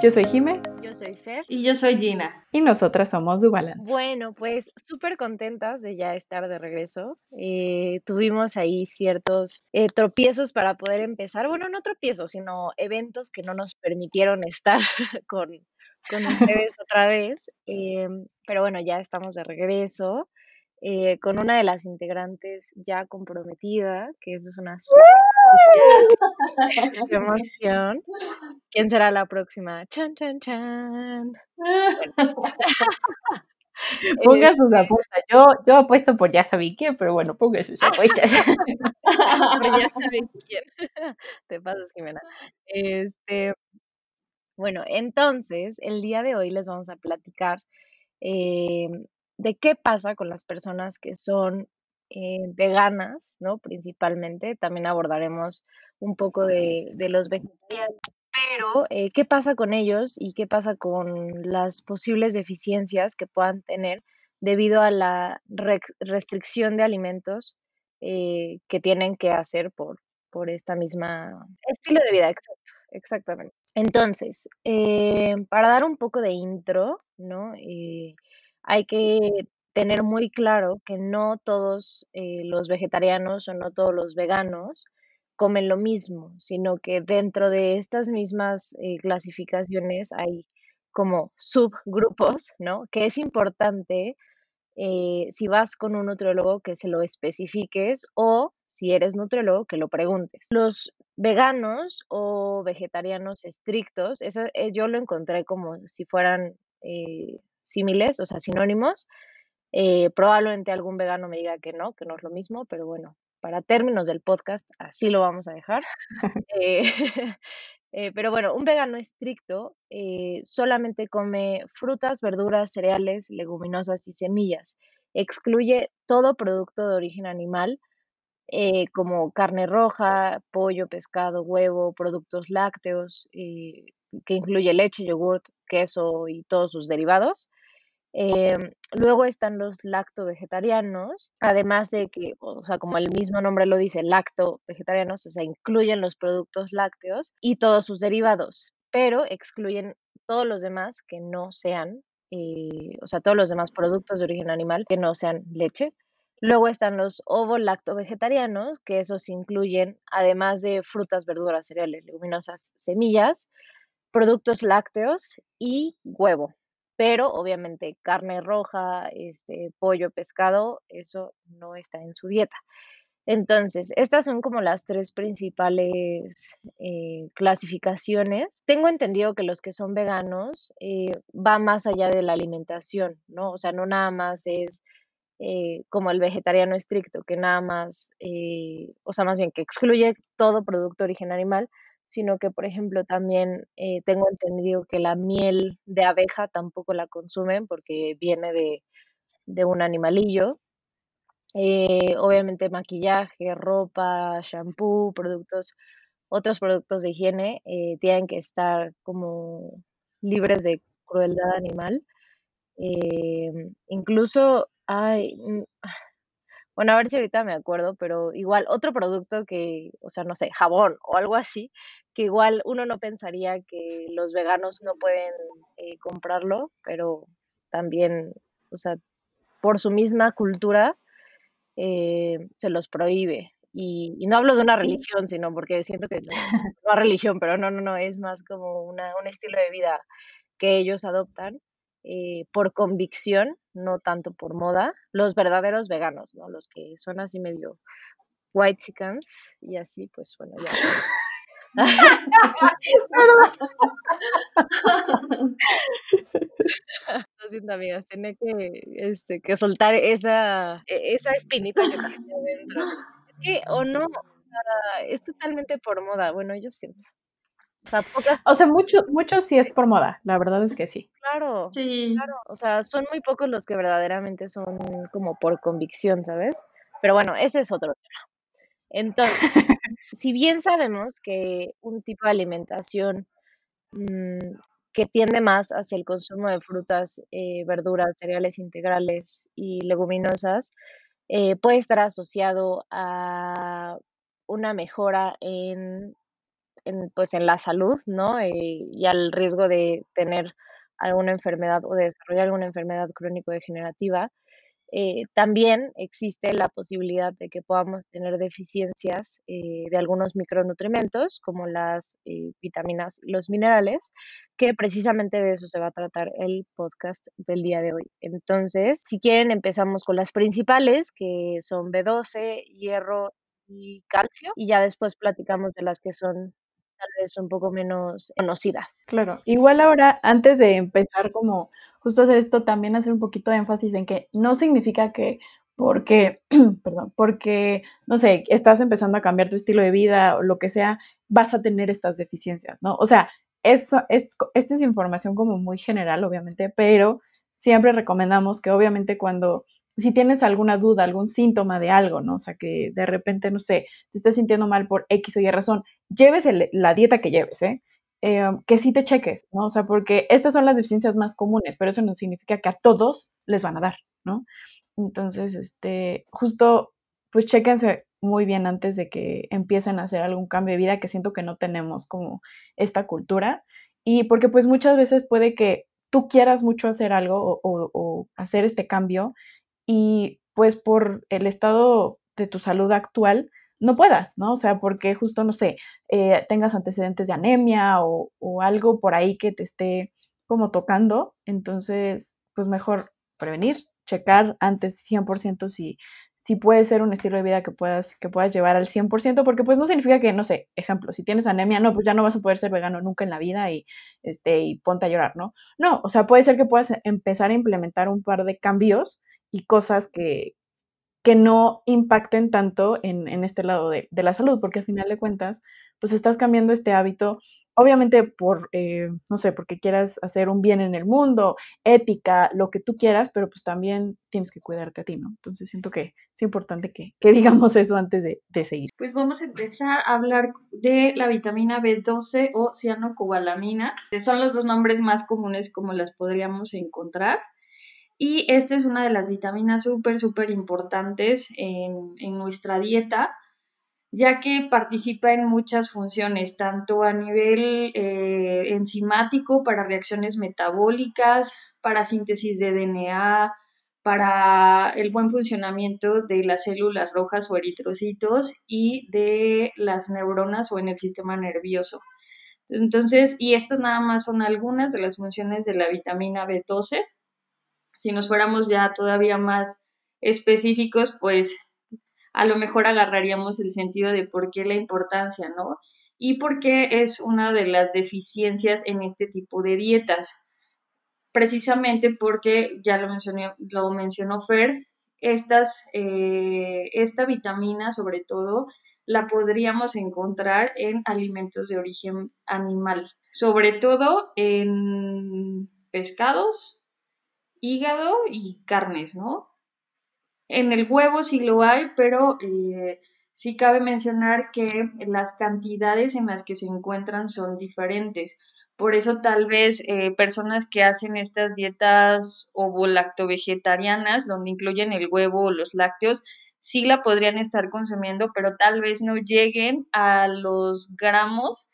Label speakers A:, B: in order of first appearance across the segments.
A: Yo soy Jime.
B: Yo soy Fer.
C: Y yo soy Gina.
A: Y nosotras somos Dubalance.
B: Bueno, pues súper contentas de ya estar de regreso. Eh, tuvimos ahí ciertos eh, tropiezos para poder empezar. Bueno, no tropiezos, sino eventos que no nos permitieron estar con, con ustedes otra vez. Em, pero bueno, ya estamos de regreso. Eh, con una de las integrantes ya comprometida, que eso es una emoción. ¿Quién será la próxima? Chan, chan, chan.
A: Ponga sus este apuestas. Yo, yo apuesto por ya saben quién, pero bueno, ponga sus apuestas.
B: pero ya saben quién. Te pasas, Jimena. Este, bueno, entonces, el día de hoy les vamos a platicar eh, de qué pasa con las personas que son eh, veganas, ¿no? Principalmente, también abordaremos un poco de, los vegetarianos, pero eh, qué pasa con ellos y qué pasa con las posibles deficiencias que puedan tener debido a la restricción de alimentos eh, que tienen que hacer por, por esta misma estilo de vida, exacto, exactamente. Entonces, para dar un poco de intro, ¿no? Hay que tener muy claro que no todos eh, los vegetarianos o no todos los veganos comen lo mismo, sino que dentro de estas mismas eh, clasificaciones hay como subgrupos, ¿no? Que es importante eh, si vas con un nutriólogo que se lo especifiques o si eres nutriólogo que lo preguntes. Los veganos o vegetarianos estrictos, yo lo encontré como si fueran símiles, o sea, sinónimos. Eh, probablemente algún vegano me diga que no, que no es lo mismo, pero bueno, para términos del podcast, así lo vamos a dejar. Eh, eh, pero bueno, un vegano estricto solamente come frutas, verduras, cereales, leguminosas y semillas. Excluye todo producto de origen animal, como carne roja, pollo, pescado, huevo, productos lácteos, que incluye leche, yogurt, queso y todos sus derivados. Em, luego están los lacto-vegetarianos, además de que, o sea, como el mismo nombre lo dice, lacto-vegetarianos, o sea, incluyen los productos lácteos y todos sus derivados, pero excluyen todos los demás que no sean, eh, o sea, todos los demás productos de origen animal que no sean leche. Luego están los ovo-lacto-vegetarianos, que esos incluyen, además de frutas, verduras, cereales, leguminosas, semillas, productos lácteos y huevo. Pero obviamente carne roja, este, pollo, pescado, eso no está en su dieta. Entonces, estas son como las tres principales eh, clasificaciones. Tengo entendido que los que son veganos eh, va más allá de la alimentación, ¿no? O sea, no nada más es eh, como el vegetariano estricto, que nada más, o sea, más bien que excluye todo producto de origen animal, sino que, por ejemplo, también eh, tengo entendido que la miel de abeja tampoco la consumen porque viene de, un animalillo. Eh, obviamente maquillaje, ropa, shampoo, productos, otros productos de higiene eh, tienen que estar como libres de crueldad animal. incluso hay, mm, bueno, a ver si ahorita me acuerdo, pero igual otro producto que, o sea, no sé, jabón o algo así, que igual uno no pensaría que los veganos no pueden eh, comprarlo, pero también, o sea, por su misma cultura eh, se los prohíbe. Y, no hablo de una religión, sino porque siento que no, no religión, pero no, no, no, es más como una, un estilo de vida que ellos adoptan eh, por convicción, no tanto por moda, los verdaderos veganos, ¿no? Los que son así medio white chickens y así, pues bueno, ya. Lo siento, amigas, tiene que, este, que soltar esa, e, esa espinita que tengo adentro. Es que, o no, es totalmente por moda, bueno, yo siento.
A: O sea, O sea, mucho, mucho sí es por moda, la verdad es que sí.
B: Claro, sí. claro. O sea, son muy pocos los que verdaderamente son como por convicción, ¿sabes? Pero bueno, ese es otro tema. Entonces, si bien sabemos que un tipo de alimentación mm, que tiende más hacia el consumo de frutas, eh, verduras, cereales integrales y leguminosas, eh, puede estar asociado a una mejora en en, pues, en la salud, ¿no? Eh, y al riesgo de tener alguna enfermedad o de desarrollar alguna enfermedad crónico-degenerativa. Eh, también existe la posibilidad de que podamos tener deficiencias eh, de algunos micronutrientes, como las eh, vitaminas los minerales, que precisamente de eso se va a tratar el podcast del día de hoy. Entonces, si quieren, empezamos con las principales, que son B12, hierro y calcio, y ya después platicamos de las que son tal vez un poco menos conocidas.
A: Claro, igual ahora, antes de empezar como justo hacer esto, también hacer un poquito de énfasis en que no significa que porque, perdón, porque, no sé, estás empezando a cambiar tu estilo de vida o lo que sea, vas a tener estas deficiencias, ¿no? O sea, eso es, esta es información como muy general, obviamente, pero siempre recomendamos que obviamente cuando si tienes alguna duda, algún síntoma de algo, ¿no? O sea, que de repente, no sé, te estés sintiendo mal por X o Y razón, lleves la dieta que lleves, ¿eh? ¿eh? Que sí te cheques, ¿no? O sea, porque estas son las deficiencias más comunes, pero eso no significa que a todos les van a dar, ¿no? Entonces, este, justo, pues chéquense muy bien antes de que empiecen a hacer algún cambio de vida, que siento que no tenemos como esta cultura. Y porque pues muchas veces puede que tú quieras mucho hacer algo o hacer este cambio y pues por el estado de tu salud actual no puedas, ¿no? O sea, porque justo, no sé, eh, tengas antecedentes de anemia o, o, algo por ahí que te esté como tocando, entonces, pues mejor prevenir, checar antes 100% si, si puede ser un estilo de vida que puedas, que puedas llevar al 100%, porque pues no significa que, no sé, ejemplo, si tienes anemia, no, pues ya no vas a poder ser vegano nunca en la vida y, este, y ponte a llorar, ¿no? No, o sea, puede ser que puedas empezar a implementar un par de cambios y cosas que, que no impacten tanto en, en este lado de, de, la salud, porque al final de cuentas, pues estás cambiando este hábito, obviamente por, eh, no sé, porque quieras hacer un bien en el mundo, ética, lo que tú quieras, pero pues también tienes que cuidarte a ti, ¿no? Entonces siento que es importante que, que digamos eso antes de, de, seguir.
C: Pues vamos a empezar a hablar de la vitamina B12 o cianocobalamina, que son los dos nombres más comunes como las podríamos encontrar. Y esta es una de las vitaminas súper, súper importantes en, en, nuestra dieta, ya que participa en muchas funciones, tanto a nivel eh, enzimático para reacciones metabólicas, para síntesis de DNA, para el buen funcionamiento de las células rojas o eritrocitos y de las neuronas o en el sistema nervioso. Entonces, y estas nada más son algunas de las funciones de la vitamina B12 si nos fuéramos ya todavía más específicos, pues a lo mejor agarraríamos el sentido de por qué la importancia, ¿no? Y por qué es una de las deficiencias en este tipo de dietas. Precisamente porque, ya lo mencionó, lo mencionó Fer, eh, esta vitamina sobre todo la podríamos encontrar en alimentos de origen animal, sobre todo en pescados, hígado y carnes, ¿no? En el huevo sí lo hay, pero eh, sí cabe mencionar que las cantidades en las que se encuentran son diferentes. Por eso tal vez eh, personas que hacen estas dietas ovo-lacto-vegetarianas, donde incluyen el huevo o los lácteos, sí la podrían estar consumiendo, pero tal vez no lleguen a los gramos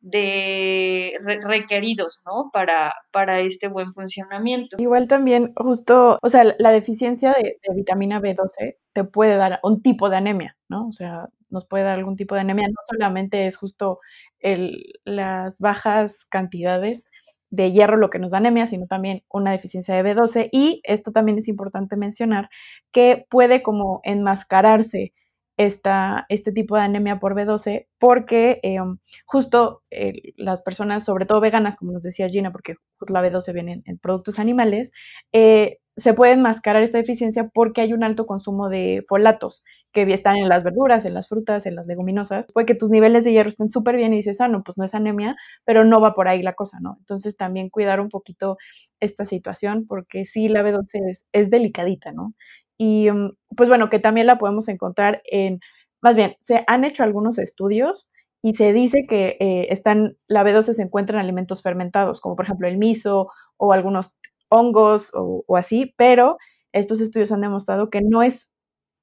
C: de requeridos, ¿no? Para, para este buen funcionamiento.
A: Igual también, justo, o sea, la deficiencia de, de, vitamina B12 te puede dar un tipo de anemia, ¿no? O sea, nos puede dar algún tipo de anemia. No solamente es justo el, las bajas cantidades de hierro lo que nos da anemia, sino también una deficiencia de B12. Y esto también es importante mencionar, que puede como enmascararse esta, este tipo de anemia por B12 porque eh, justo eh, las personas, sobre todo veganas, como nos decía Gina, porque la B12 viene en, productos animales, eh, se puede mascarar esta deficiencia porque hay un alto consumo de folatos que están en las verduras, en las frutas, en las leguminosas. Puede que tus niveles de hierro estén súper bien y dices, ah, no, pues no es anemia, pero no va por ahí la cosa, ¿no? Entonces también cuidar un poquito esta situación porque sí, la B12 es, es delicadita, ¿no? Y mm, pues bueno, que también la podemos encontrar en, más bien, se han hecho algunos estudios y se dice que eh, están, la B12 se encuentra en alimentos fermentados, como por ejemplo el miso o algunos hongos o, o, así, pero estos estudios han demostrado que no es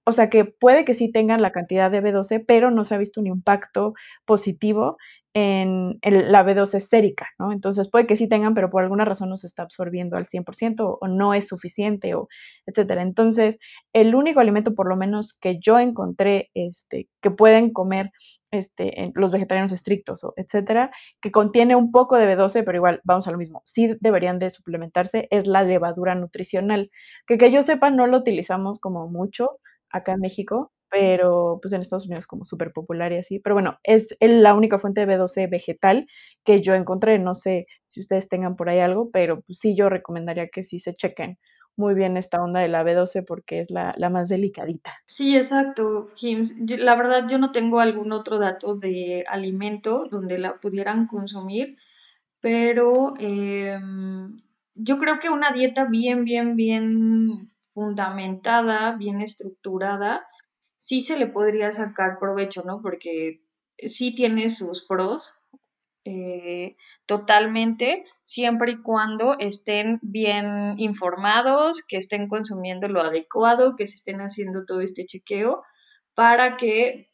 A: o sea, que puede que sí tengan la cantidad de B12, pero no se ha visto un impacto positivo en la B12 sérica, ¿no? Entonces puede que sí tengan, pero por alguna razón no se está absorbiendo al 100% o, no es suficiente, o etcétera. Entonces, el único alimento, por lo menos que yo encontré, este, que pueden comer este, los vegetarianos estrictos, o etcétera, que contiene un poco de B12, pero igual vamos a lo mismo, sí deberían de suplementarse, es la levadura nutricional, que que yo sepa no lo utilizamos como mucho acá en México, pero pues en Estados Unidos como súper popular y así. Pero bueno, es la única fuente de B12 vegetal que yo encontré. No sé si ustedes tengan por ahí algo, pero pues sí yo recomendaría que sí se chequen muy bien esta onda de la B12 porque es la, más delicadita.
C: Sí, exacto, Kims. La verdad yo no tengo algún otro dato de alimento donde la pudieran consumir, pero em, yo creo que una dieta bien, bien, bien fundamentada, bien estructurada, sí se le podría sacar provecho, ¿no? Porque sí tiene sus pros eh, totalmente, siempre y cuando estén bien informados, que estén consumiendo lo adecuado, que se estén haciendo todo este chequeo para que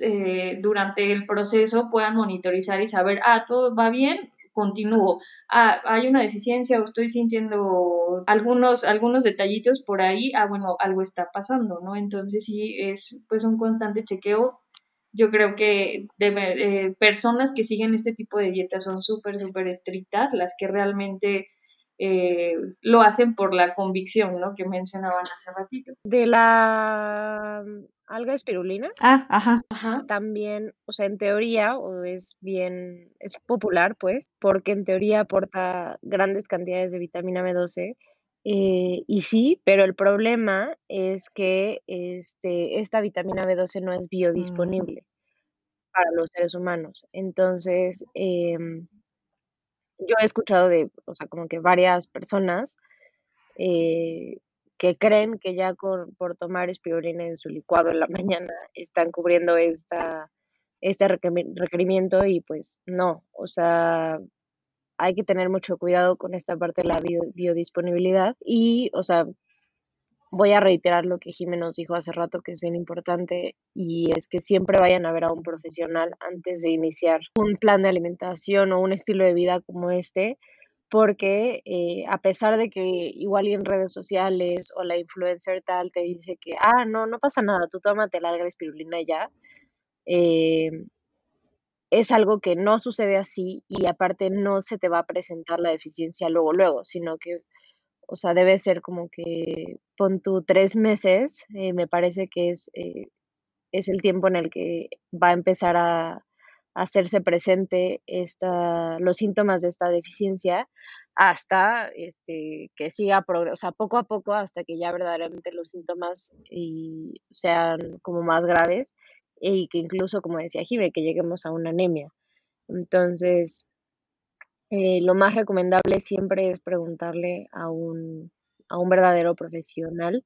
C: eh, durante el proceso puedan monitorizar y saber, ah, todo va bien, continúo. Ah, hay una deficiencia o estoy sintiendo algunos, algunos detallitos por ahí, ah, bueno, algo está pasando, ¿no? Entonces sí es pues un constante chequeo. Yo creo que de, eh, personas que siguen este tipo de dietas son súper, súper estrictas, las que realmente eh, lo hacen por la convicción, ¿no? Que mencionaban hace ratito.
B: De la alga espirulina.
A: Ah, ajá.
B: También, o sea, en teoría, o es bien, es popular, pues, porque en teoría aporta grandes cantidades de vitamina B12. Eh, y sí, pero el problema es que este, esta vitamina B12 no es mm. biodisponible para los seres humanos. Entonces, em, yo he escuchado de, o sea, como que varias personas eh, que creen que ya por tomar espirulina en su licuado en la mañana están cubriendo esta, este requerimiento y pues no, o sea, hay que tener mucho cuidado con esta parte de la biodisponibilidad y, o sea, voy a reiterar lo que Jiménez nos dijo hace rato, que es bien importante, y es que siempre vayan a ver a un profesional antes de iniciar un plan de alimentación o un estilo de vida como este, porque eh, a pesar de que igual y en redes sociales o la influencer tal te dice que, ah, no, no pasa nada, tú tómate la espirulina ya, eh, es algo que no sucede así y aparte no se te va a presentar la deficiencia luego, luego, sino que o sea, debe ser como que pon tú tres meses, eh, me parece que es, eh, es el tiempo en el que va a empezar a, hacerse presente esta, los síntomas de esta deficiencia hasta este, que siga, o sea, poco a poco hasta que ya verdaderamente los síntomas y sean como más graves y que incluso, como decía Jive, que lleguemos a una anemia. Entonces, eh, lo más recomendable siempre es preguntarle a un, a un verdadero profesional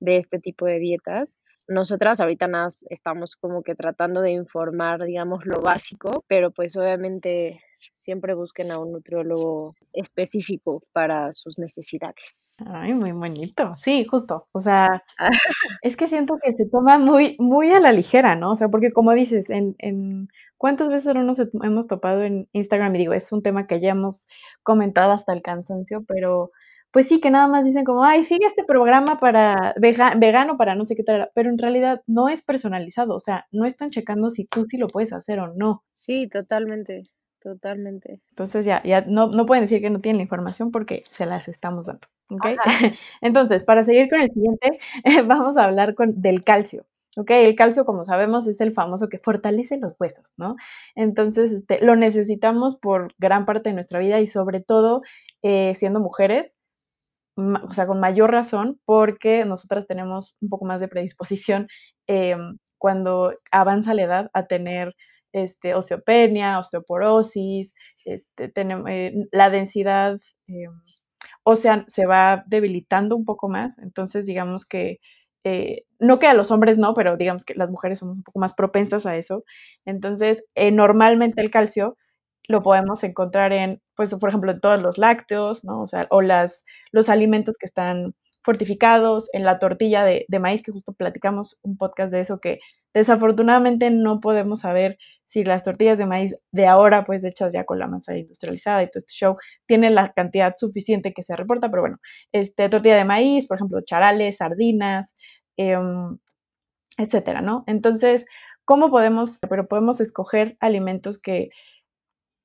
B: de este tipo de dietas. Nosotras ahorita nada estamos como que tratando de informar, digamos, lo básico, pero pues obviamente siempre busquen a un nutriólogo específico para sus necesidades.
A: Ay, muy bonito. Sí, justo. O sea, es que siento que se toma muy, muy a la ligera, ¿no? O sea, porque como dices, en, en cuántas veces no nos hemos topado en Instagram y digo, es un tema que ya hemos comentado hasta el cansancio, pero pues sí, que nada más dicen como, ay, sigue este programa para vegano, para no sé qué tal, pero en realidad no es personalizado, o sea, no están checando si tú sí lo puedes hacer o no.
B: Sí, totalmente. Totalmente.
A: Entonces ya, ya no, no pueden decir que no tienen la información porque se las estamos dando. ¿okay? Entonces, para seguir con el siguiente, vamos a hablar con, del calcio. ¿ok? El calcio, como sabemos, es el famoso que fortalece los huesos, ¿no? Entonces, este, lo necesitamos por gran parte de nuestra vida y sobre todo eh, siendo mujeres, o sea, con mayor razón, porque nosotras tenemos un poco más de predisposición em, cuando avanza la edad a tener este, osteopenia, osteoporosis, este, tenemos, eh, la densidad eh, se va debilitando un poco más, entonces digamos que, eh, no que a los hombres no, pero digamos que las mujeres somos un poco más propensas a eso, entonces normalmente el calcio lo podemos encontrar en, pues por ejemplo, en todos los lácteos, ¿no? O sea, o las, los alimentos que están fortificados, en la tortilla de, de, maíz, que justo platicamos un podcast de eso, que desafortunadamente no podemos saber si las tortillas de maíz de ahora, pues hechas ya con la masa industrializada y todo este show, tienen la cantidad suficiente que se reporta, pero bueno, este, tortilla de maíz, por ejemplo, charales, sardinas, eh, etcétera, ¿no? Entonces, ¿cómo podemos, pero podemos escoger alimentos que,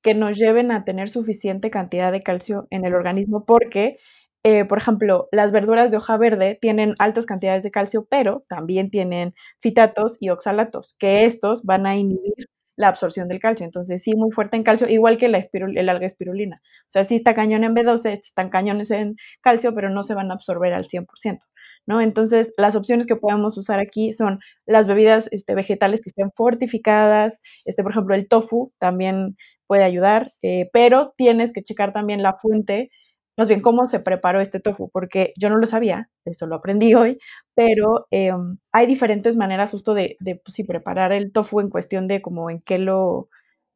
A: que nos lleven a tener suficiente cantidad de calcio en el organismo porque eh, por ejemplo, las verduras de hoja verde tienen altas cantidades de calcio, pero también tienen fitatos y oxalatos, que estos van a inhibir la absorción del calcio. Entonces, sí, muy fuerte en calcio, igual que la el alga espirulina. O sea, sí está cañón en B12, están cañones en calcio, pero no se van a absorber al 100%. ¿no? Entonces, las opciones que podemos usar aquí son las bebidas este, vegetales que estén fortificadas, este, por ejemplo, el tofu también puede ayudar, eh, pero tienes que checar también la fuente más bien cómo se preparó este tofu, porque yo no lo sabía, eso lo aprendí hoy, pero em, hay diferentes maneras justo de, de pues, preparar el tofu en cuestión de como en qué lo,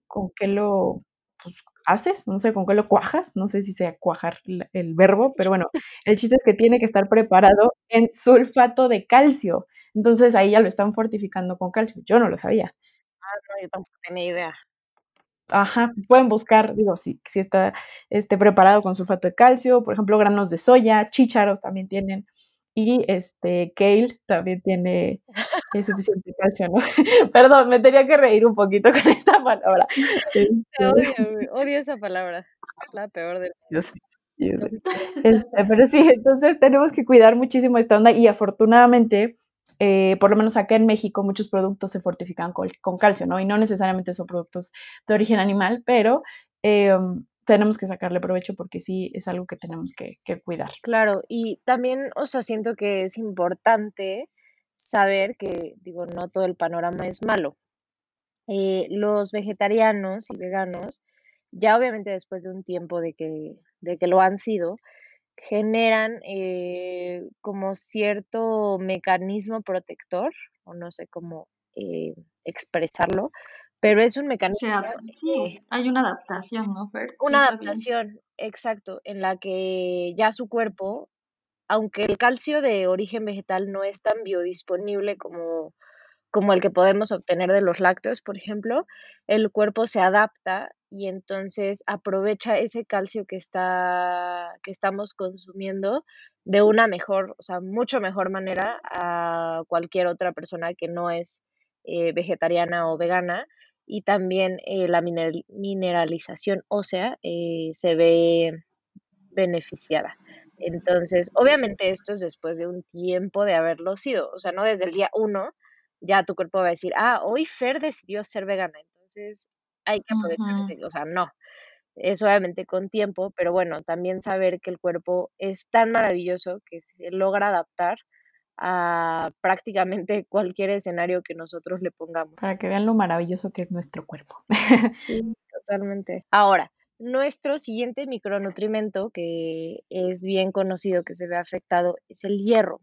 A: con qué lo pues, haces, no sé, con qué lo cuajas, no sé si sea cuajar el verbo, pero bueno, el chiste es que tiene que estar preparado en sulfato de calcio. Entonces ahí ya lo están fortificando con calcio. Yo no lo sabía.
B: Ah, no, yo tampoco tenía idea.
A: Ajá, pueden buscar, digo, si, si está este, preparado con sulfato de calcio, por ejemplo, granos de soya, chícharos también tienen, y este kale también tiene suficiente calcio, ¿no? Perdón, me tenía que reír un poquito con esta palabra.
B: Este odio, odio esa palabra, la peor del
A: Yo sé. Este, pero sí, entonces tenemos que cuidar muchísimo esta onda y afortunadamente eh, por lo menos acá en México, muchos productos se fortifican con, calcio, ¿no? Y no necesariamente son productos de origen animal, pero em, tenemos que sacarle provecho porque sí es algo que tenemos que, cuidar.
B: Claro, y también, o sea, siento que es importante saber que, digo, no todo el panorama es malo. Eh, los vegetarianos y veganos, ya obviamente después de un tiempo de que, de que lo han sido, generan eh, como cierto mecanismo protector, o no sé cómo eh, expresarlo, pero es un mecanismo.
C: sí, hay una adaptación, ¿no, Fer?
B: Una adaptación, exacto, en la que ya su cuerpo, aunque el calcio de origen vegetal no es tan biodisponible como, como el que podemos obtener de los lácteos, por ejemplo, el cuerpo se adapta y entonces aprovecha ese calcio que está que estamos consumiendo de una mejor, o sea, mucho mejor manera a cualquier otra persona que no es eh, vegetariana o vegana y también eh, la mineralización ósea eh, se ve beneficiada. Entonces, obviamente esto es después de un tiempo de haberlo sido, o sea, no desde el día uno, ya tu cuerpo va a decir, ah, hoy Fer decidió ser vegana, entonces hay que aprovechar o sea, no. Es obviamente con tiempo, pero bueno, también saber que el cuerpo es tan maravilloso que se logra adaptar a prácticamente cualquier escenario que nosotros le pongamos.
A: Para que vean lo maravilloso que es nuestro cuerpo.
B: Sí, totalmente. Ahora, nuestro siguiente micronutrimento que es bien conocido que se ve afectado es el hierro.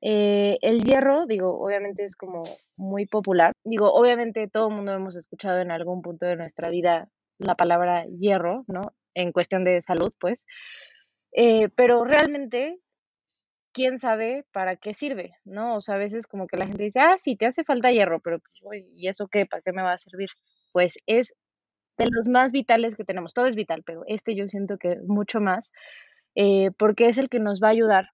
B: Eh, el hierro, digo, obviamente es como muy popular. Digo, obviamente todo el mundo hemos escuchado en algún punto de nuestra vida la palabra hierro, ¿no? En cuestión de salud, pues. Eh, pero realmente, ¿quién sabe para qué sirve? ¿No? O sea, a veces como que la gente dice, ah, sí, te hace falta hierro, pero pues, ¿y eso qué? ¿Para qué me va a servir? Pues es de los más vitales que tenemos. Todo es vital, pero este yo siento que mucho más, eh, porque es el que nos va a ayudar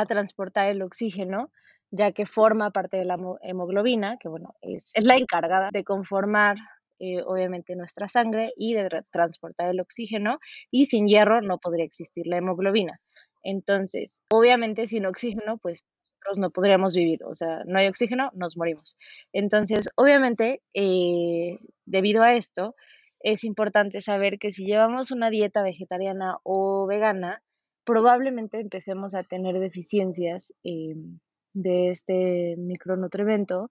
B: a transportar el oxígeno, ya que forma parte de la hemoglobina, que bueno, es, es la encargada de conformar eh, obviamente nuestra sangre y de transportar el oxígeno, y sin hierro no podría existir la hemoglobina. Entonces, obviamente sin oxígeno, pues no podríamos vivir, o sea, no hay oxígeno, nos morimos. Entonces, obviamente, eh, debido a esto, es importante saber que si llevamos una dieta vegetariana o vegana, probablemente empecemos a tener deficiencias em, de este micronutrimento,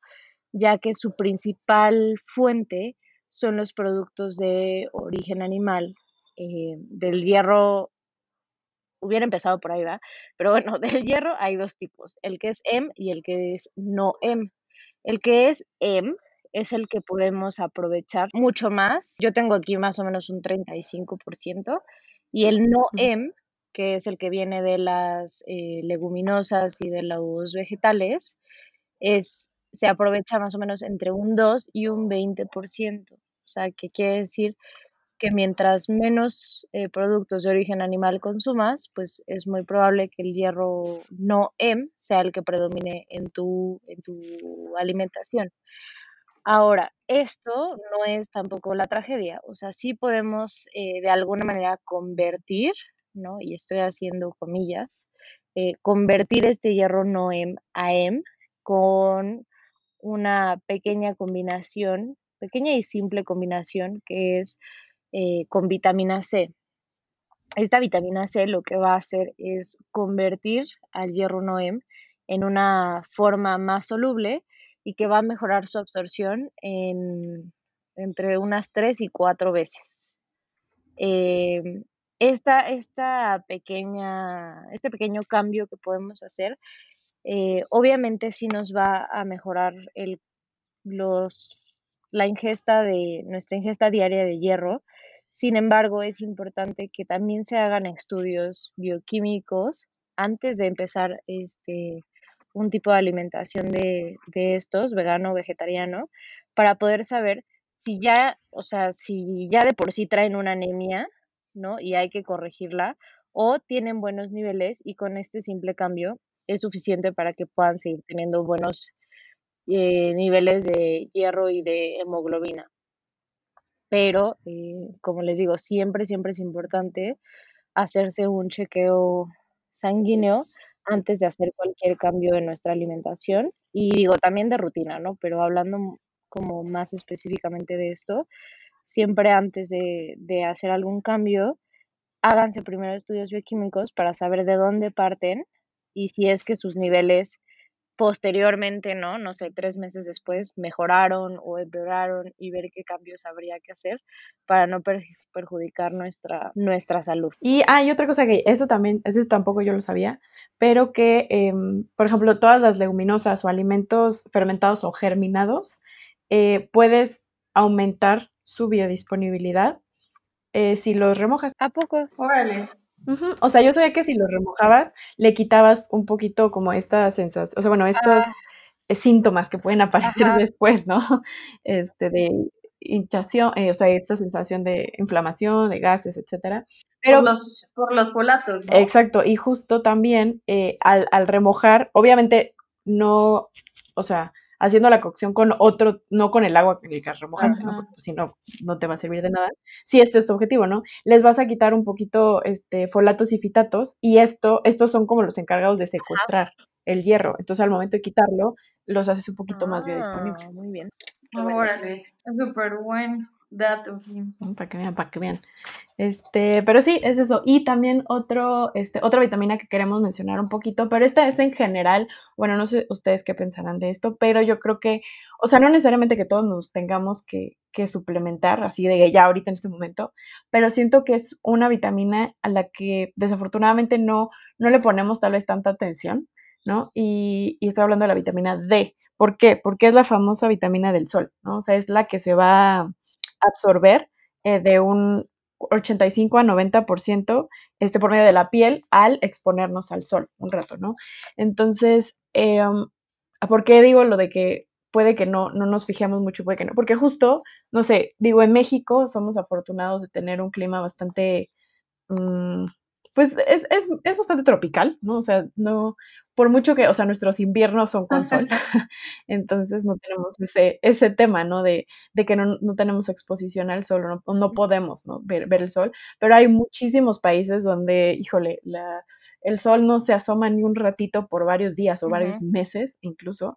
B: ya que su principal fuente son los productos de origen animal. Eh, del hierro, hubiera empezado por ahí, ¿va? Pero bueno, del hierro hay dos tipos, el que es M y el que es no M. El que es M es el que podemos aprovechar mucho más. Yo tengo aquí más o menos un 35% y el no M que es el que viene de las eh, leguminosas y de los vegetales, es, se aprovecha más o menos entre un 2 y un 20%. O sea, que quiere decir que mientras menos eh, productos de origen animal consumas, pues es muy probable que el hierro no M sea el que predomine en tu, en tu alimentación. Ahora, esto no es tampoco la tragedia, o sea, sí podemos eh, de alguna manera convertir, ¿no? Y estoy haciendo comillas, eh, convertir este hierro no M a M con una pequeña combinación, pequeña y simple combinación que es eh, con vitamina C. Esta vitamina C lo que va a hacer es convertir al hierro Noem en una forma más soluble y que va a mejorar su absorción en, entre unas 3 y 4 veces. Em, esta, esta pequeña, este pequeño cambio que podemos hacer, eh, obviamente sí nos va a mejorar el, los, la ingesta de nuestra ingesta diaria de hierro, sin embargo, es importante que también se hagan estudios bioquímicos antes de empezar este, un tipo de alimentación de, de estos, vegano o vegetariano, para poder saber si ya, o sea, si ya de por sí traen una anemia, ¿no? Y hay que corregirla, o tienen buenos niveles y con este simple cambio es suficiente para que puedan seguir teniendo buenos eh, niveles de hierro y de hemoglobina pero eh, como les digo, siempre, siempre es importante hacerse un chequeo sanguíneo antes de hacer cualquier cambio en nuestra alimentación y digo también de rutina, ¿no? Pero hablando como más específicamente de esto, siempre antes de, de hacer algún cambio, háganse primero estudios bioquímicos para saber de dónde parten y si es que sus niveles posteriormente, ¿no? No sé, tres meses después mejoraron o empeoraron y ver qué cambios habría que hacer para no perjudicar nuestra, nuestra salud.
A: Y hay otra cosa que eso también, eso tampoco yo lo sabía, pero que, em, por ejemplo, todas las leguminosas o alimentos fermentados o germinados, eh, puedes aumentar su biodisponibilidad eh, si los remojas.
B: ¿A poco?
C: Órale.
A: O sea, yo sabía que si lo remojabas, le quitabas un poquito como esta sensación, o sea, bueno, estos
B: Ah.
A: eh, síntomas que pueden aparecer
B: Ajá.
A: después, ¿no? Este, de hinchación, eh, o sea, esta sensación de inflamación, de gases, etcétera. Pero
C: Por los, por los folatos, ¿no?
A: exacto, y justo también eh, al, al remojar, obviamente no, o sea, haciendo la cocción con otro, no con el agua que remojaste, ¿no? Porque pues, si no, no te va a servir de nada. Si este es tu objetivo, ¿no? Les vas a quitar un poquito este, folatos y fitatos y esto, estos son como los encargados de secuestrar el hierro. Entonces al momento de quitarlo, los haces un poquito más biodisponibles.
B: Ah, muy bien.
C: Órale, es súper buen dato. Jim.
A: Para que vean, para que vean. Este, pero sí, es eso. Y también otro, este, otra vitamina que queremos mencionar un poquito, pero esta es en general, bueno, no sé ustedes qué pensarán de esto, pero yo creo que, o sea, no necesariamente que todos nos tengamos que, que suplementar, así de ya ahorita en este momento, pero siento que es una vitamina a la que desafortunadamente no, no le ponemos tal vez tanta atención, ¿no? Y, y estoy hablando de la vitamina D. ¿Por qué? Porque es la famosa vitamina del sol, ¿no? O sea, es la que se va absorber eh, de un 85 a 90% este, por medio de la piel al exponernos al sol un rato, ¿no? Entonces, eh, ¿por qué digo lo de que puede que no, no nos fijemos mucho, puede que no? Porque justo, no sé, digo, en México somos afortunados de tener un clima bastante, mmm, pues es, es, es, bastante tropical, ¿no? O sea, no, por mucho que, o sea, nuestros inviernos son con sol, entonces no tenemos ese, ese tema, ¿no? De, de que no, no, tenemos exposición al sol, no, no podemos, ¿no? Ver, ver, el sol, pero hay muchísimos países donde, híjole, la, el sol no se asoma ni un ratito por varios días o varios uh -huh. meses incluso,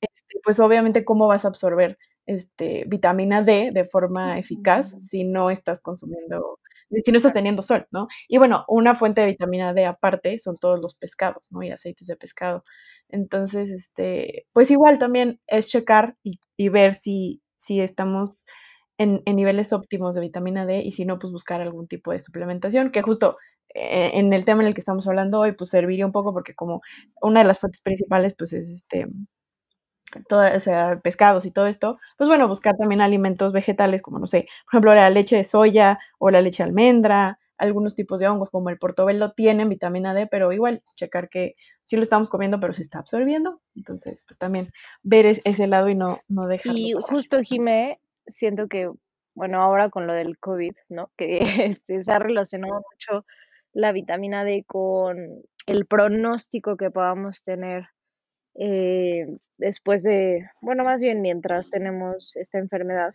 A: este, pues obviamente cómo vas a absorber este, vitamina D de forma eficaz si no estás consumiendo si no estás teniendo sol, ¿no? Y bueno, una fuente de vitamina D aparte son todos los pescados, ¿no? Y aceites de pescado. Entonces, este, pues igual también es checar y, y ver si, si estamos en, en, niveles óptimos de vitamina D y si no, pues buscar algún tipo de suplementación, que justo eh, en el tema en el que estamos hablando hoy, pues serviría un poco porque como una de las fuentes principales, pues es este, todo, o sea, pescados y todo esto, pues bueno, buscar también alimentos vegetales como, no sé, por ejemplo, la leche de soya o la leche de almendra, algunos tipos de hongos, como el portobelo, tienen vitamina D, pero igual checar que sí lo estamos comiendo, pero se está absorbiendo. Entonces, pues también ver ese lado y no, no dejarlo.
B: Y justo, Jimé, siento que, bueno, ahora con lo del COVID, ¿no? Que este, se ha relacionado mucho la vitamina D con el pronóstico que podamos tener eh, después de, bueno, más bien mientras tenemos esta enfermedad.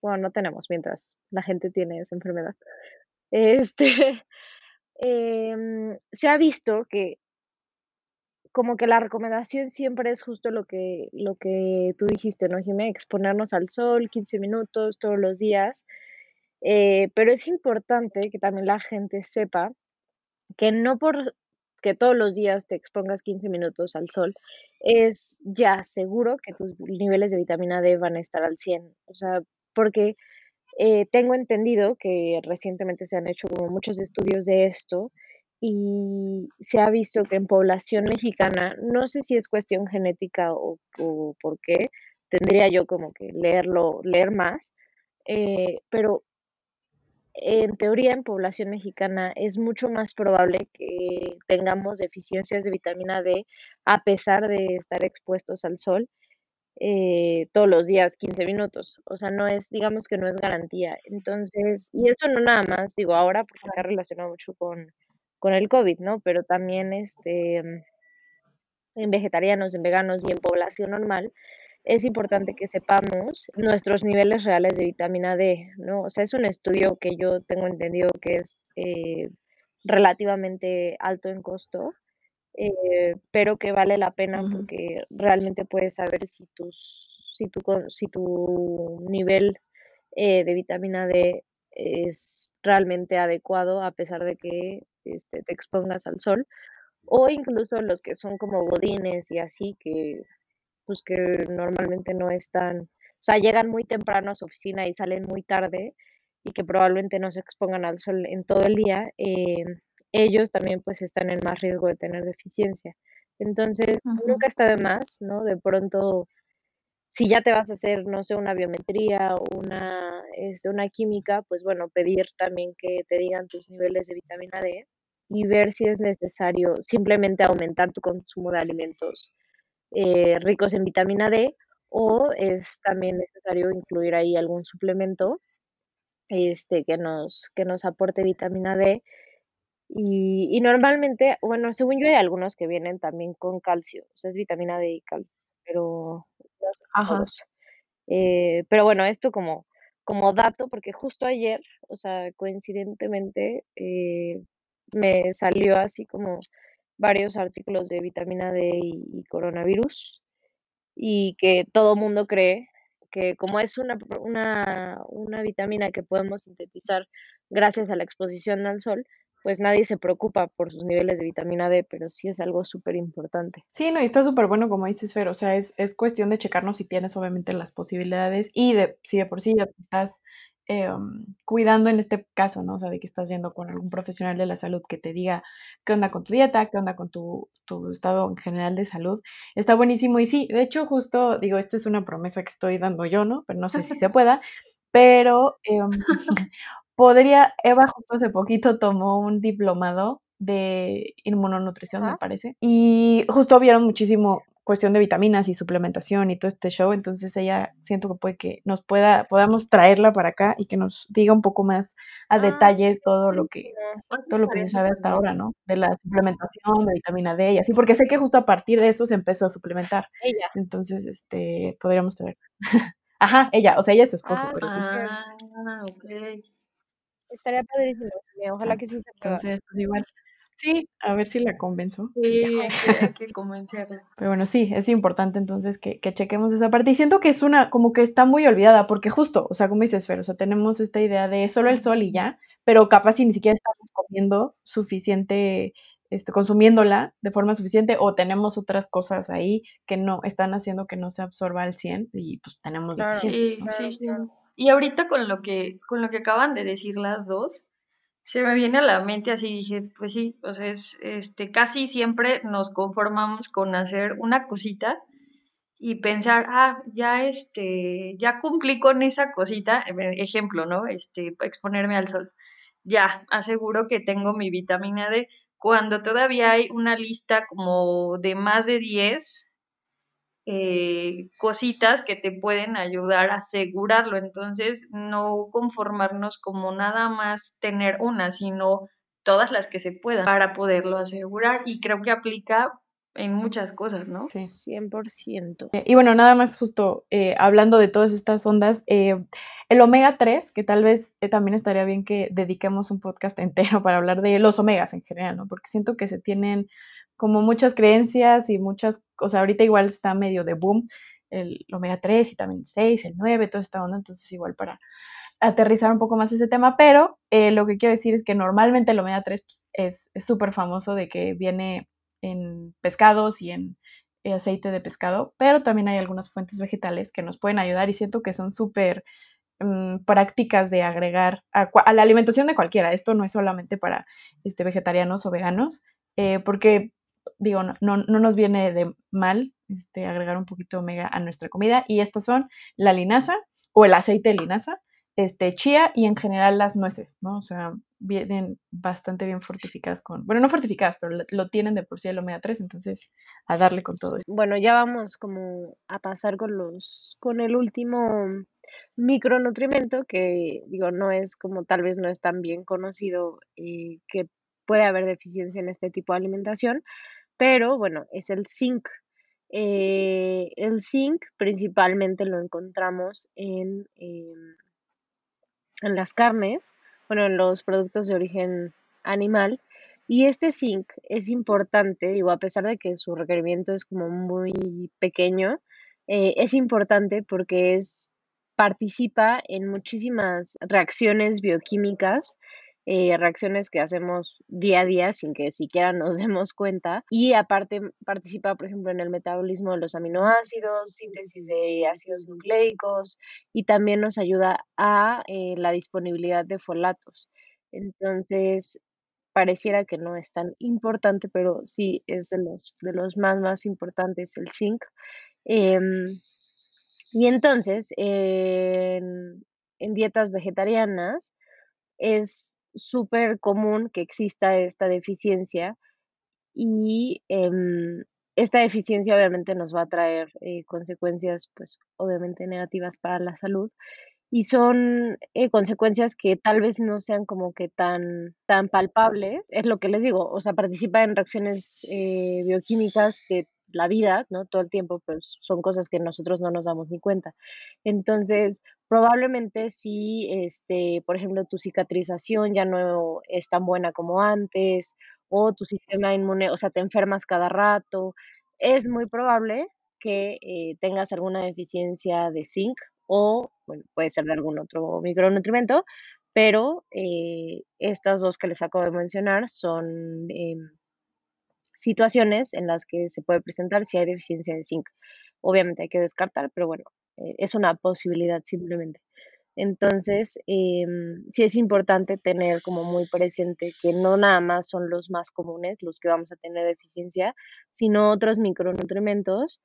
B: Bueno, no tenemos, mientras la gente tiene esa enfermedad. Este, em, se ha visto que como que la recomendación siempre es justo lo que, lo que tú dijiste, ¿no, Jimé? Exponernos al sol 15 minutos todos los días. Eh, pero es importante que también la gente sepa que no por que todos los días te expongas 15 minutos al sol, es ya seguro que tus niveles de vitamina D van a estar al 100. O sea, porque eh, tengo entendido que recientemente se han hecho como muchos estudios de esto y se ha visto que en población mexicana, no sé si es cuestión genética o, por qué, tendría yo como que leerlo, leer más, eh, pero en teoría en población mexicana es mucho más probable que tengamos deficiencias de vitamina D a pesar de estar expuestos al sol eh, todos los días 15 minutos. O sea, no es, digamos que no es garantía. Entonces, y eso no nada más, digo ahora porque se ha relacionado mucho con, con el COVID, ¿no? Pero también este, en vegetarianos, en veganos y en población normal, es importante que sepamos nuestros niveles reales de vitamina D, ¿no? O sea, es un estudio que yo tengo entendido que es eh, relativamente alto en costo, eh, pero que vale la pena porque realmente puedes saber si, tus, si, tu, si tu nivel eh, de vitamina D es realmente adecuado a pesar de que este, te expongas al sol o incluso los que son como godines y así que pues que normalmente no están, o sea, llegan muy temprano a su oficina y salen muy tarde y que probablemente no se expongan al sol en todo el día, eh, ellos también pues están en más riesgo de tener deficiencia. Entonces, nunca está de más, ¿no? De pronto, si ya te vas a hacer, no sé, una biometría o una, este, una química, pues bueno, pedir también que te digan tus niveles de vitamina D y ver si es necesario simplemente aumentar tu consumo de alimentos eh, ricos en vitamina D o es también necesario incluir ahí algún suplemento este, que, nos, que nos aporte vitamina D. Y, y, normalmente, bueno, según yo hay algunos que vienen también con calcio, o sea, es vitamina D y calcio, pero eh, pero bueno, esto como, como dato, porque justo ayer, o sea, coincidentemente, eh, me salió así como varios artículos de vitamina D y, coronavirus y que todo mundo cree que como es una, una, una vitamina que podemos sintetizar gracias a la exposición al sol, pues nadie se preocupa por sus niveles de vitamina D, pero sí es algo súper importante.
A: Sí, no, y está súper bueno como dices, Fer, o sea, es, es cuestión de checarnos si tienes obviamente las posibilidades y de si de por sí ya estás Em, cuidando en este caso, ¿no? O sea, de que estás yendo con algún profesional de la salud que te diga qué onda con tu dieta, qué onda con tu, estado en general de salud. Está buenísimo y sí, de hecho justo digo, esta es una promesa que estoy dando yo, ¿no? Pero no sé si se pueda, pero em, podría, Eva justo hace poquito tomó un diplomado de inmunonutrición, me parece, y justo vieron muchísimo cuestión de vitaminas y suplementación y todo este show, entonces ella siento que puede que nos pueda, podamos traerla para acá y que nos diga un poco más a ah, detalle todo lo que, todo lo que se sabe hasta ahora, ¿no? De la suplementación, de vitamina D y así, porque sé que justo a partir de eso se empezó a suplementar.
B: Ella.
A: Entonces, este, podríamos traer. Ajá, ella, o sea, ella es su esposo,
C: ah,
A: pero sí.
C: Ah, ok.
B: Estaría padrísimo, ojalá que sí se
A: pueda. Entonces, pues igual, Sí, a ver si la convenzo.
C: Sí, hay que, convencerla.
A: Pero bueno, sí, es importante entonces que, que, chequemos esa parte. Y siento que es una, como que está muy olvidada, porque justo, o sea, como dices, Fer, o sea, tenemos esta idea de solo el sol y ya, pero capaz si ni siquiera estamos comiendo suficiente, este, consumiéndola de forma suficiente, o tenemos otras cosas ahí que no están haciendo que no se absorba al 100 y pues tenemos
C: sí, sí, sí. Y ahorita con lo que, con lo que acaban de decir las dos, se me viene a la mente así, dije, pues sí, o sea, es, este, casi siempre nos conformamos con hacer una cosita y pensar, ah, ya este, ya cumplí con esa cosita, ejemplo, ¿no? Este, exponerme al sol. ya aseguro que tengo mi vitamina D. Cuando todavía hay una lista como de más de 10 eh, cositas que te pueden ayudar a asegurarlo. Entonces, no conformarnos como nada más tener una, sino todas las que se puedan para poderlo asegurar. Y creo que aplica en muchas cosas, ¿no?
B: Sí. 100%.
A: Eh, y bueno, nada más justo eh, hablando de todas estas ondas, eh, el omega 3, que tal vez también estaría bien que dediquemos un podcast entero para hablar de los omegas en general, ¿no? Porque siento que se tienen como muchas creencias y muchas, o sea, ahorita igual está medio de boom el omega 3 y también el 6, el 9, toda esta onda, entonces igual para aterrizar un poco más ese tema, pero lo que quiero decir es que normalmente el omega 3 es súper famoso de que viene en pescados y en eh, aceite de pescado, pero también hay algunas fuentes vegetales que nos pueden ayudar y siento que son súper mm, prácticas de agregar a, la alimentación de cualquiera. Esto no es solamente para este, vegetarianos o veganos, eh, porque digo, no, no, nos viene de mal este, agregar un poquito de omega a nuestra comida y estas son la linaza o el aceite de linaza, este, chía y en general las nueces, ¿no? O sea, vienen bastante bien fortificadas con, bueno, no fortificadas, pero lo, tienen de por sí el omega 3, entonces a darle con todo esto.
B: Bueno, ya vamos como a pasar con los, con el último micronutrimento que digo, no es como tal vez no es tan bien conocido y que puede haber deficiencia en este tipo de alimentación, pero bueno, es el zinc. Eh, el zinc principalmente lo encontramos en, em, en las carnes, bueno, en los productos de origen animal. Y este zinc es importante, digo, a pesar de que su requerimiento es como muy pequeño, eh, es importante porque es, participa en muchísimas reacciones bioquímicas eh, reacciones que hacemos día a día sin que siquiera nos demos cuenta. Y aparte participa, por ejemplo, en el metabolismo de los aminoácidos, síntesis de ácidos nucleicos y también nos ayuda a eh, la disponibilidad de folatos. Entonces, pareciera que no es tan importante, pero sí es de los, de los más, más importantes el zinc. Em, y entonces, en, en dietas vegetarianas, es súper común que exista esta deficiencia y em, esta deficiencia obviamente nos va a traer eh, consecuencias pues obviamente negativas para la salud y son eh, consecuencias que tal vez no sean como que tan, tan palpables, es lo que les digo, o sea, participa en reacciones eh, bioquímicas que la vida, ¿no? Todo el tiempo, pues son cosas que nosotros no nos damos ni cuenta. Entonces, probablemente si, este, por ejemplo, tu cicatrización ya no es tan buena como antes, o tu sistema inmune, o sea, te enfermas cada rato, es muy probable que eh, tengas alguna deficiencia de zinc o, bueno, puede ser de algún otro micronutrimento, pero eh, estas dos que les acabo de mencionar son em, situaciones en las que se puede presentar si hay deficiencia de zinc. Obviamente hay que descartar, pero bueno, eh, es una posibilidad simplemente. Entonces, em, sí es importante tener como muy presente que no nada más son los más comunes los que vamos a tener deficiencia, sino otros micronutrientes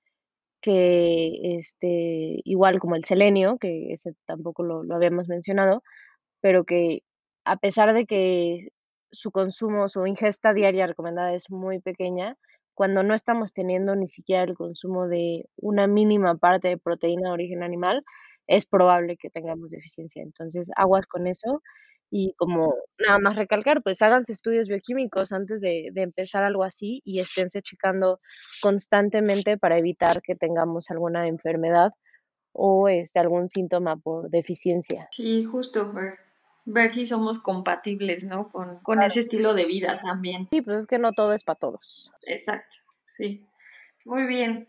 B: que, este, igual como el selenio, que ese tampoco lo, lo habíamos mencionado, pero que a pesar de que su consumo, su ingesta diaria recomendada es muy pequeña, cuando no estamos teniendo ni siquiera el consumo de una mínima parte de proteína de origen animal, es probable que tengamos deficiencia. Entonces, aguas con eso y como nada más recalcar, pues háganse estudios bioquímicos antes de, de, empezar algo así y esténse checando constantemente para evitar que tengamos alguna enfermedad o este, algún síntoma por deficiencia.
C: Sí, justo, Fer ver si somos compatibles, ¿no? Con, con ese estilo de vida también.
B: Sí, pues es que no todo es para todos.
C: Exacto, sí. Muy bien.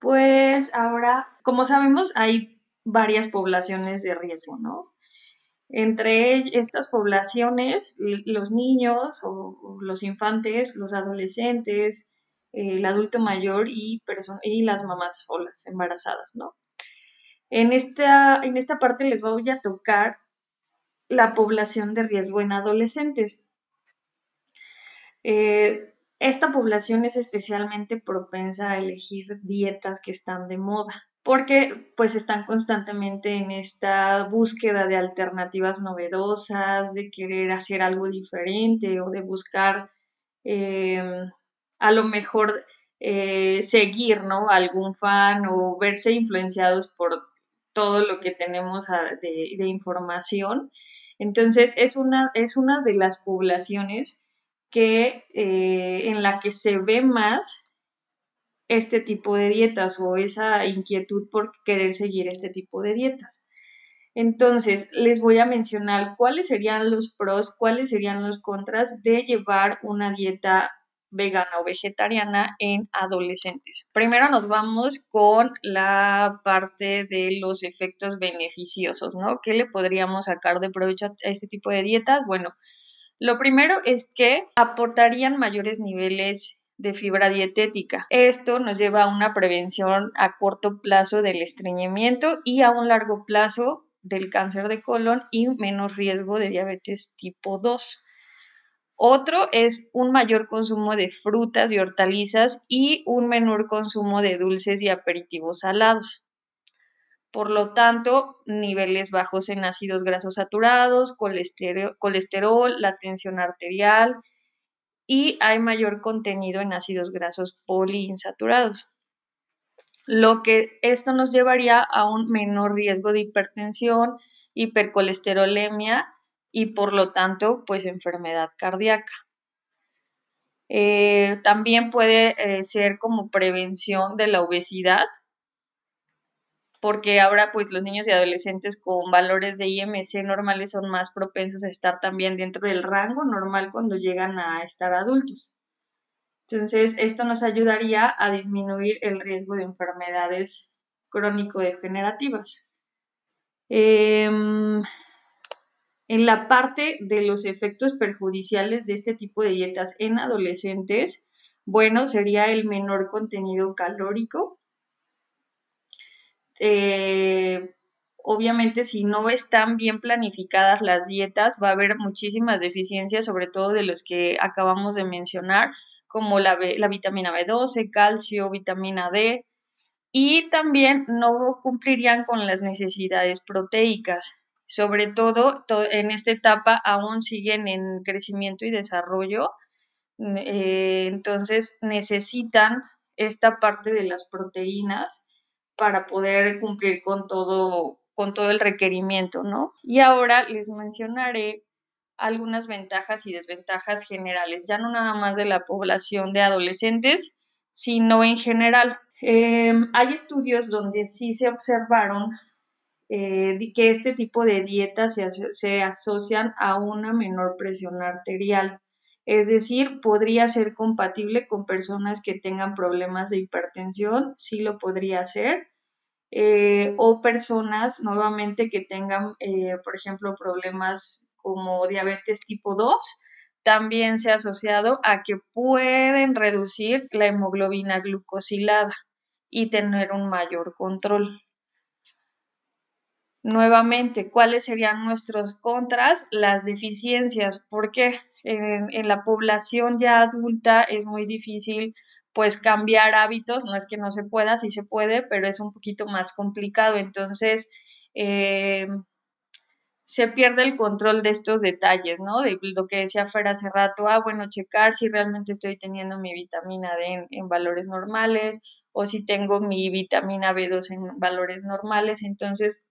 C: Pues ahora, como sabemos, hay varias poblaciones de riesgo, ¿no? Entre estas poblaciones, los niños o, los infantes, los adolescentes, el adulto mayor y, y las mamás solas, embarazadas, ¿no? En esta, en esta parte les voy a tocar la población de riesgo en adolescentes. Eh, esta población es especialmente propensa a elegir dietas que están de moda. porque pues están constantemente en esta búsqueda de alternativas novedosas, de querer hacer algo diferente o de buscar em, a lo mejor eh, seguir, ¿no? Algún fan o verse influenciados por todo lo que tenemos de, información. Entonces, es una, es una de las poblaciones que, eh, en la que se ve más este tipo de dietas o esa inquietud por querer seguir este tipo de dietas. Entonces, les voy a mencionar cuáles serían los pros, cuáles serían los contras de llevar una dieta vegana o vegetariana en adolescentes. Primero nos vamos con la parte de los efectos beneficiosos, ¿no? ¿Qué le podríamos sacar de provecho a este tipo de dietas? Bueno, lo primero es que aportarían mayores niveles de fibra dietética. Esto nos lleva a una prevención a corto plazo del estreñimiento y a un largo plazo del cáncer de colon y menos riesgo de diabetes tipo 2. Otro es un mayor consumo de frutas y hortalizas y un menor consumo de dulces y aperitivos salados. Por lo tanto, niveles bajos en ácidos grasos saturados, colesterol, la tensión arterial, y hay mayor contenido en ácidos grasos poliinsaturados, lo que esto nos llevaría a un menor riesgo de hipertensión, hipercolesterolemia y por lo tanto, pues enfermedad cardíaca. Eh, también puede eh, ser como prevención de la obesidad, porque ahora pues los niños y adolescentes con valores de IMC normales son más propensos a estar también dentro del rango normal cuando llegan a estar adultos. Entonces, esto nos ayudaría a disminuir el riesgo de enfermedades crónico-degenerativas. Em, en la parte de los efectos perjudiciales de este tipo de dietas en adolescentes, bueno, sería el menor contenido calórico, eh, obviamente si no están bien planificadas las dietas, va a haber muchísimas deficiencias, sobre todo de los que acabamos de mencionar, como la, la vitamina B12, calcio, vitamina D, y también no cumplirían con las necesidades proteicas. Sobre todo en esta etapa aún siguen en crecimiento y desarrollo, eh, entonces necesitan esta parte de las proteínas para poder cumplir con todo, con todo el requerimiento, ¿no? Y ahora les mencionaré algunas ventajas y desventajas generales, ya no nada más de la población de adolescentes, sino en general. Em, hay estudios donde sí se observaron eh, que este tipo de dietas se, se asocian a una menor presión arterial. Es decir, podría ser compatible con personas que tengan problemas de hipertensión, sí lo podría ser, eh, o personas nuevamente que tengan, eh, por ejemplo, problemas como diabetes tipo 2, también se ha asociado a que pueden reducir la hemoglobina glucosilada y tener un mayor control. Nuevamente, ¿cuáles serían nuestros contras? Las deficiencias, porque en, en la población ya adulta es muy difícil pues cambiar hábitos, no es que no se pueda, sí se puede, pero es un poquito más complicado. Entonces, eh, se pierde el control de estos detalles, ¿no? De lo que decía Fer hace rato, ah, bueno, checar si realmente estoy teniendo mi vitamina D en, valores normales o si tengo mi vitamina B2 en valores normales. Entonces,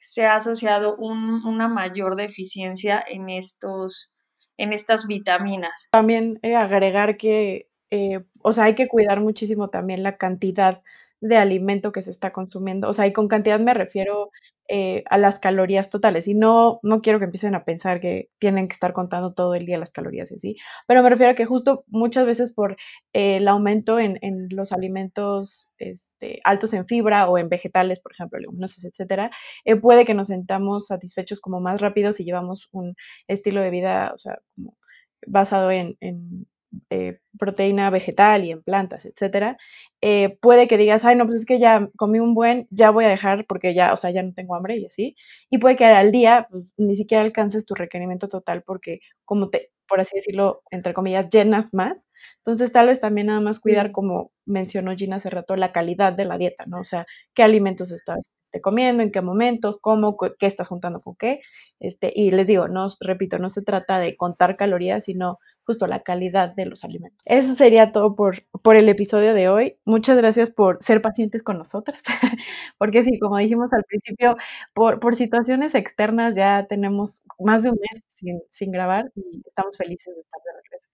C: se ha asociado una mayor deficiencia en estos en estas vitaminas.
A: También eh, agregar que eh, o sea, hay que cuidar muchísimo también la cantidad de alimento que se está consumiendo. O sea, y con cantidad me refiero eh, a las calorías totales. Y no, no quiero que empiecen a pensar que tienen que estar contando todo el día las calorías y así. Pero me refiero a que justo muchas veces por eh, el aumento en, en los alimentos este, altos en fibra o en vegetales, por ejemplo, leguminosas, etcétera, puede que nos sentamos satisfechos como más rápido si llevamos un estilo de vida, o sea, como basado en eh, proteína vegetal y en plantas, etcétera, eh, puede que digas, ay, no, pues es que ya comí un buen, ya voy a dejar porque ya, o sea, ya no tengo hambre y así. Y puede que al día pues, ni siquiera alcances tu requerimiento total porque como te por así decirlo, entre comillas, llenas más. Entonces, tal vez también nada más cuidar, como mencionó Gina hace rato, la calidad de la dieta, ¿no? O sea, qué alimentos estás este, comiendo, en qué momentos, cómo, qué estás juntando con qué. Este, y les digo, no, repito, no se trata de contar calorías, sino justo la calidad de los alimentos. Eso sería todo por, por el episodio de hoy. Muchas gracias por ser pacientes con nosotras, porque sí, como dijimos al principio, por, por situaciones externas ya tenemos más de un mes sin, sin grabar y estamos felices de estar de regreso.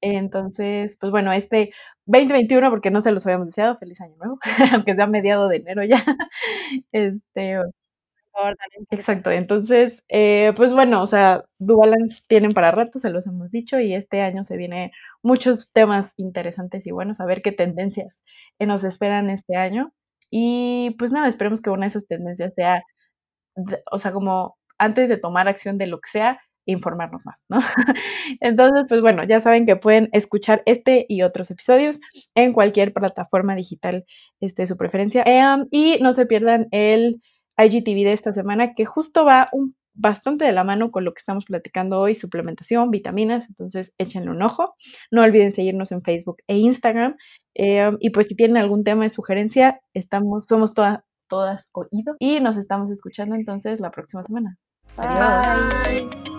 A: Entonces, pues bueno, este 2021, porque no se los habíamos deseado, feliz año nuevo, aunque sea mediado de enero ya. Este, Exacto, entonces, eh, pues bueno, o sea, Dubalance tienen para rato, se los hemos dicho, y este año se viene muchos temas interesantes y buenos, a ver qué tendencias nos esperan este año. Y pues nada, esperemos que una de esas tendencias sea, o sea, como antes de tomar acción de lo que sea, informarnos más, ¿no? Entonces, pues bueno, ya saben que pueden escuchar este y otros episodios en cualquier plataforma digital este, su preferencia. Em, y no se pierdan el IGTV de esta semana, que justo va un, bastante de la mano con lo que estamos platicando hoy, suplementación, vitaminas, entonces échenle un ojo. No olviden seguirnos en Facebook e Instagram. Em, y pues si tienen algún tema de sugerencia, estamos, somos todas todas oídos y nos estamos escuchando entonces la próxima semana. Adiós.